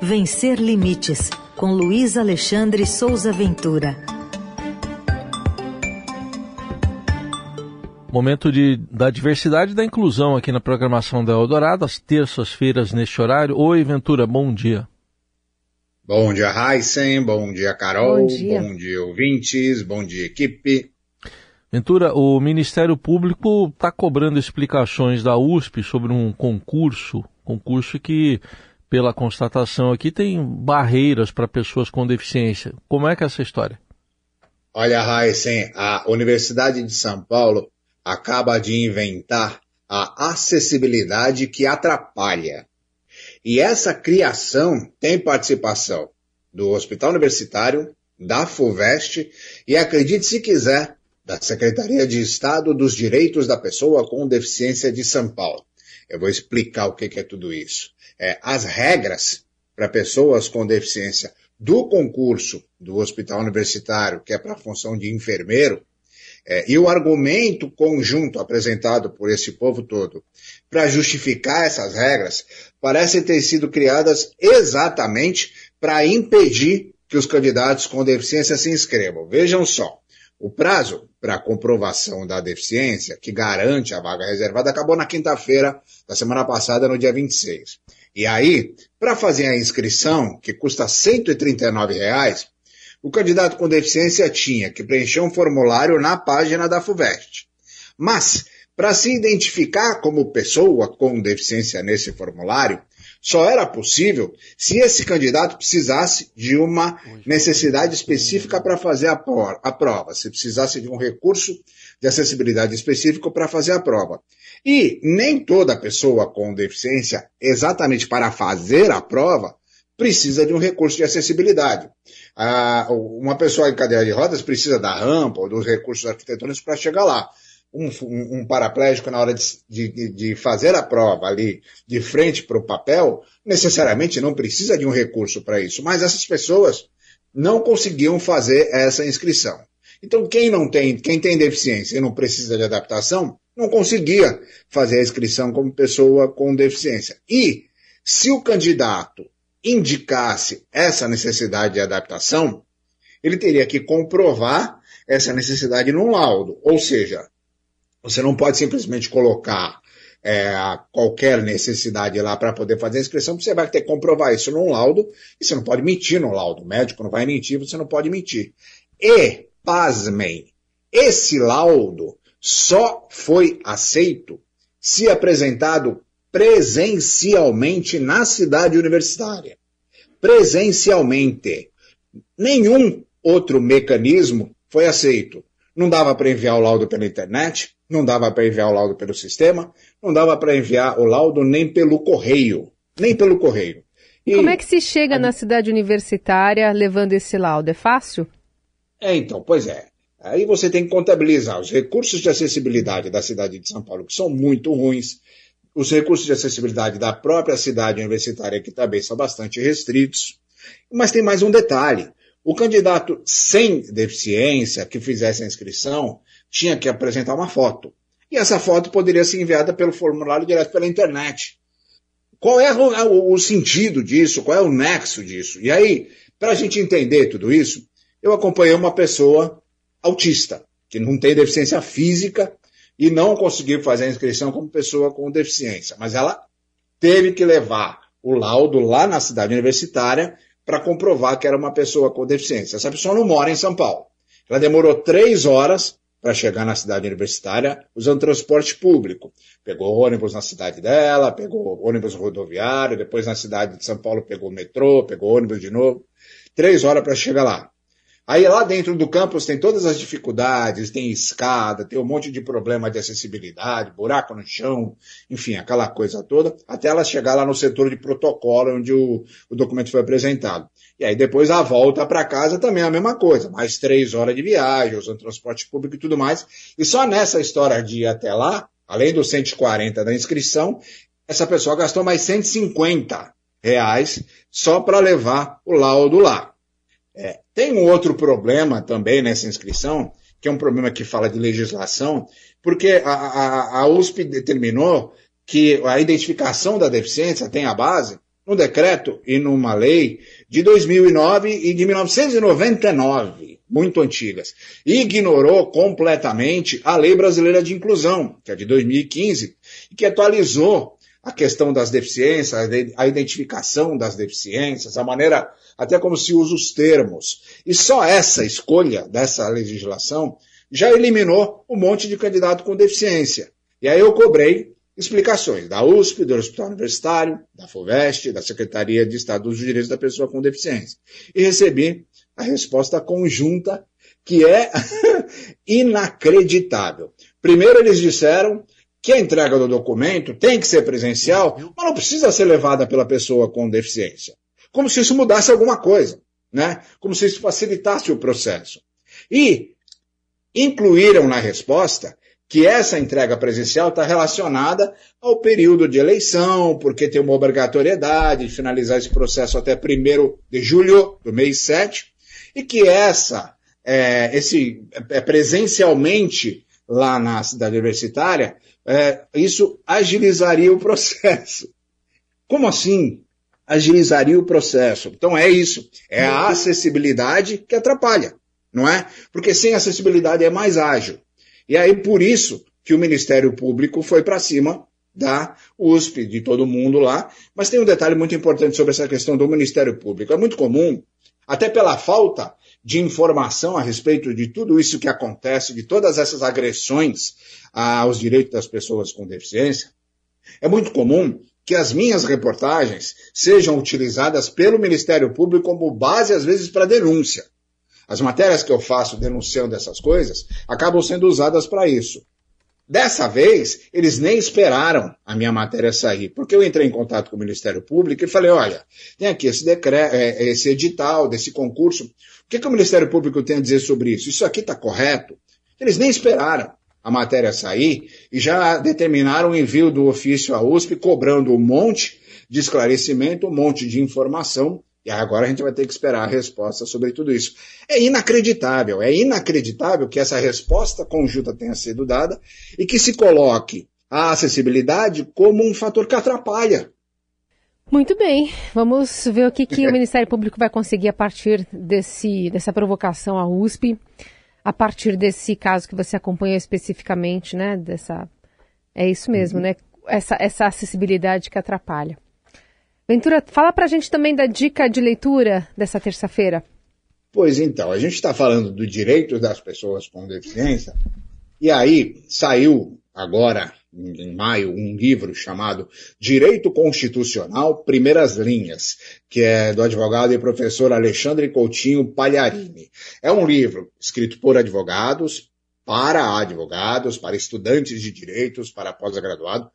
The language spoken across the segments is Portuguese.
Vencer Limites, com Luiz Alexandre Souza Ventura. Momento de, da diversidade e da inclusão aqui na programação da Eldorado, às terças-feiras neste horário. Oi, Ventura, bom dia. Bom dia, Heisen. Bom dia, Carol. Bom dia. bom dia, ouvintes. Bom dia, equipe. Ventura, o Ministério Público está cobrando explicações da USP sobre um concurso, concurso que, pela constatação aqui, tem barreiras para pessoas com deficiência. Como é que é essa história? Olha, Heisen, a Universidade de São Paulo acaba de inventar a acessibilidade que atrapalha. E essa criação tem participação do Hospital Universitário, da FUVEST e, acredite se quiser, da Secretaria de Estado dos Direitos da Pessoa com Deficiência de São Paulo. Eu vou explicar o que é tudo isso. É, as regras para pessoas com deficiência do concurso do Hospital Universitário, que é para a função de enfermeiro, é, e o argumento conjunto apresentado por esse povo todo para justificar essas regras parecem ter sido criadas exatamente para impedir que os candidatos com deficiência se inscrevam. Vejam só, o prazo para comprovação da deficiência, que garante a vaga reservada, acabou na quinta-feira da semana passada, no dia 26. E aí, para fazer a inscrição, que custa 139 reais, o candidato com deficiência tinha que preencher um formulário na página da FUVEST. Mas, para se identificar como pessoa com deficiência nesse formulário, só era possível se esse candidato precisasse de uma necessidade específica para fazer a, a prova, se precisasse de um recurso de acessibilidade específico para fazer a prova. E nem toda pessoa com deficiência, exatamente para fazer a prova, precisa de um recurso de acessibilidade. Ah, uma pessoa em cadeira de rodas precisa da rampa ou dos recursos arquitetônicos para chegar lá. Um, um, paraplégico, na hora de, de, de, fazer a prova ali de frente para o papel, necessariamente não precisa de um recurso para isso. Mas essas pessoas não conseguiam fazer essa inscrição. Então, quem não tem, quem tem deficiência e não precisa de adaptação, não conseguia fazer a inscrição como pessoa com deficiência. E se o candidato indicasse essa necessidade de adaptação, ele teria que comprovar essa necessidade num laudo. Ou seja, você não pode simplesmente colocar é, qualquer necessidade lá para poder fazer a inscrição, você vai ter que comprovar isso num laudo, e você não pode mentir no laudo. O médico não vai mentir, você não pode mentir. E, pasmem, esse laudo só foi aceito se apresentado presencialmente na cidade universitária. Presencialmente. Nenhum outro mecanismo foi aceito. Não dava para enviar o laudo pela internet, não dava para enviar o laudo pelo sistema, não dava para enviar o laudo nem pelo correio. Nem pelo correio. E como é que se chega a... na cidade universitária levando esse laudo? É fácil? É, então, pois é. Aí você tem que contabilizar os recursos de acessibilidade da cidade de São Paulo, que são muito ruins, os recursos de acessibilidade da própria cidade universitária, que também são bastante restritos. Mas tem mais um detalhe. O candidato sem deficiência que fizesse a inscrição tinha que apresentar uma foto. E essa foto poderia ser enviada pelo formulário direto pela internet. Qual é o, o sentido disso? Qual é o nexo disso? E aí, para a gente entender tudo isso, eu acompanhei uma pessoa autista, que não tem deficiência física, e não conseguiu fazer a inscrição como pessoa com deficiência. Mas ela teve que levar o laudo lá na cidade universitária para comprovar que era uma pessoa com deficiência. Essa pessoa não mora em São Paulo. Ela demorou três horas para chegar na cidade universitária usando transporte público. Pegou ônibus na cidade dela, pegou ônibus rodoviário, depois na cidade de São Paulo pegou metrô, pegou ônibus de novo. Três horas para chegar lá. Aí lá dentro do campus tem todas as dificuldades, tem escada, tem um monte de problema de acessibilidade, buraco no chão, enfim, aquela coisa toda, até ela chegar lá no setor de protocolo onde o, o documento foi apresentado. E aí depois a volta para casa também é a mesma coisa, mais três horas de viagem, usando transporte público e tudo mais. E só nessa história de ir até lá, além dos 140 da inscrição, essa pessoa gastou mais 150 reais só para levar o laudo lá. É, tem um outro problema também nessa inscrição, que é um problema que fala de legislação, porque a, a, a USP determinou que a identificação da deficiência tem a base num decreto e numa lei de 2009 e de 1999, muito antigas, e ignorou completamente a Lei Brasileira de Inclusão, que é de 2015, e que atualizou a questão das deficiências, a identificação das deficiências, a maneira até como se usa os termos. E só essa escolha dessa legislação já eliminou um monte de candidato com deficiência. E aí eu cobrei explicações da USP, do Hospital Universitário, da FUVEST, da Secretaria de Estado dos Direitos da Pessoa com Deficiência. E recebi a resposta conjunta, que é inacreditável. Primeiro, eles disseram que a entrega do documento tem que ser presencial, mas não precisa ser levada pela pessoa com deficiência. Como se isso mudasse alguma coisa, né? Como se isso facilitasse o processo. E incluíram na resposta que essa entrega presencial está relacionada ao período de eleição, porque tem uma obrigatoriedade de finalizar esse processo até 1 de julho do mês 7, e que essa, é, esse é, presencialmente lá na cidade universitária, é, isso agilizaria o processo. Como assim? Agilizaria o processo. Então é isso. É a acessibilidade que atrapalha, não é? Porque sem acessibilidade é mais ágil. E aí, por isso, que o Ministério Público foi para cima da USP, de todo mundo lá. Mas tem um detalhe muito importante sobre essa questão do Ministério Público. É muito comum, até pela falta de informação a respeito de tudo isso que acontece, de todas essas agressões aos direitos das pessoas com deficiência, é muito comum que as minhas reportagens sejam utilizadas pelo Ministério Público como base, às vezes, para denúncia. As matérias que eu faço denunciando essas coisas acabam sendo usadas para isso. Dessa vez, eles nem esperaram a minha matéria sair, porque eu entrei em contato com o Ministério Público e falei, olha, tem aqui esse decreto, é, esse edital desse concurso, o que, que o Ministério Público tem a dizer sobre isso? Isso aqui está correto? Eles nem esperaram a matéria sair e já determinaram o envio do ofício à USP, cobrando um monte de esclarecimento, um monte de informação e agora a gente vai ter que esperar a resposta sobre tudo isso. É inacreditável, é inacreditável que essa resposta conjunta tenha sido dada e que se coloque a acessibilidade como um fator que atrapalha. Muito bem, vamos ver o que, que o Ministério Público vai conseguir a partir desse, dessa provocação à USP, a partir desse caso que você acompanha especificamente, né? Dessa, é isso mesmo, uhum. né? Essa, essa acessibilidade que atrapalha. Ventura, fala para a gente também da dica de leitura dessa terça-feira. Pois então, a gente está falando do direito das pessoas com deficiência, e aí saiu agora, em maio, um livro chamado Direito Constitucional, Primeiras Linhas, que é do advogado e professor Alexandre Coutinho Palharini. É um livro escrito por advogados, para advogados, para estudantes de direitos, para pós-graduado,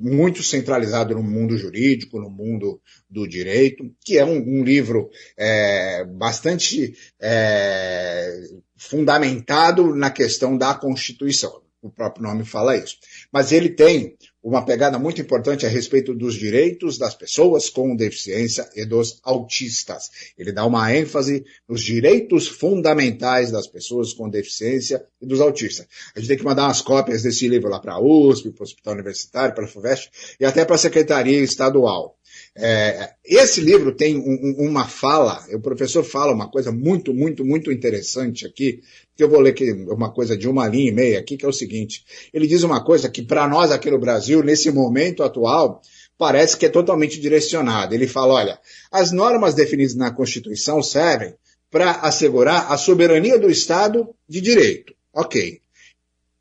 muito centralizado no mundo jurídico, no mundo do direito, que é um, um livro é, bastante é, fundamentado na questão da Constituição. O próprio nome fala isso. Mas ele tem uma pegada muito importante a respeito dos direitos das pessoas com deficiência e dos autistas. Ele dá uma ênfase nos direitos fundamentais das pessoas com deficiência e dos autistas. A gente tem que mandar umas cópias desse livro lá para a USP, para o Hospital Universitário, para a FUVEST e até para a Secretaria Estadual. É, esse livro tem um, uma fala, o professor fala uma coisa muito, muito, muito interessante aqui, que eu vou ler aqui uma coisa de uma linha e meia aqui, que é o seguinte. Ele diz uma coisa que para nós aqui no Brasil, nesse momento atual, parece que é totalmente direcionada. Ele fala, olha, as normas definidas na Constituição servem para assegurar a soberania do Estado de direito. Ok.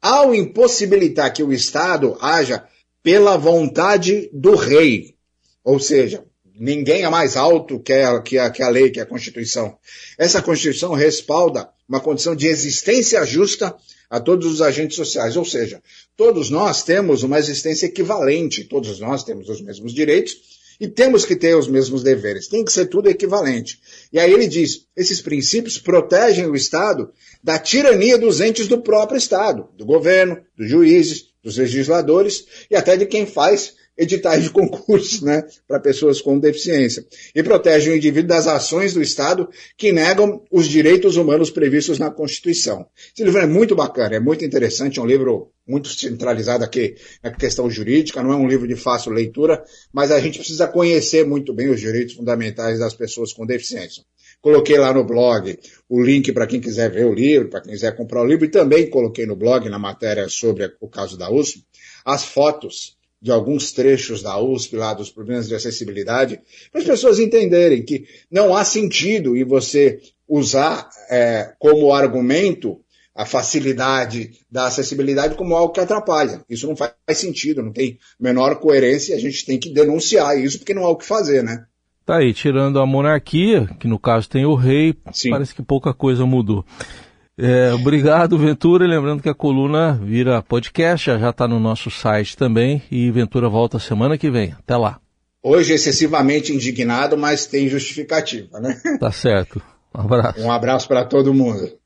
Ao impossibilitar que o Estado haja pela vontade do rei, ou seja, ninguém é mais alto que a, que, a, que a lei, que a Constituição. Essa Constituição respalda uma condição de existência justa a todos os agentes sociais, ou seja, todos nós temos uma existência equivalente, todos nós temos os mesmos direitos e temos que ter os mesmos deveres, tem que ser tudo equivalente. E aí ele diz, esses princípios protegem o Estado da tirania dos entes do próprio Estado, do governo, dos juízes, dos legisladores e até de quem faz editais de concurso né, para pessoas com deficiência. E protege o indivíduo das ações do Estado que negam os direitos humanos previstos na Constituição. Esse livro é muito bacana, é muito interessante, é um livro muito centralizado aqui na questão jurídica, não é um livro de fácil leitura, mas a gente precisa conhecer muito bem os direitos fundamentais das pessoas com deficiência. Coloquei lá no blog o link para quem quiser ver o livro, para quem quiser comprar o livro, e também coloquei no blog, na matéria sobre o caso da USP, as fotos de alguns trechos da USP lá dos problemas de acessibilidade, para as pessoas entenderem que não há sentido em você usar é, como argumento a facilidade da acessibilidade como algo que atrapalha. Isso não faz sentido, não tem menor coerência, a gente tem que denunciar isso porque não há o que fazer, né? Tá aí, tirando a monarquia, que no caso tem o rei, Sim. parece que pouca coisa mudou. É, obrigado, Ventura. Lembrando que a coluna vira podcast, já está no nosso site também. E Ventura volta semana que vem. Até lá. Hoje excessivamente indignado, mas tem justificativa, né? Tá certo. Um abraço. Um abraço para todo mundo.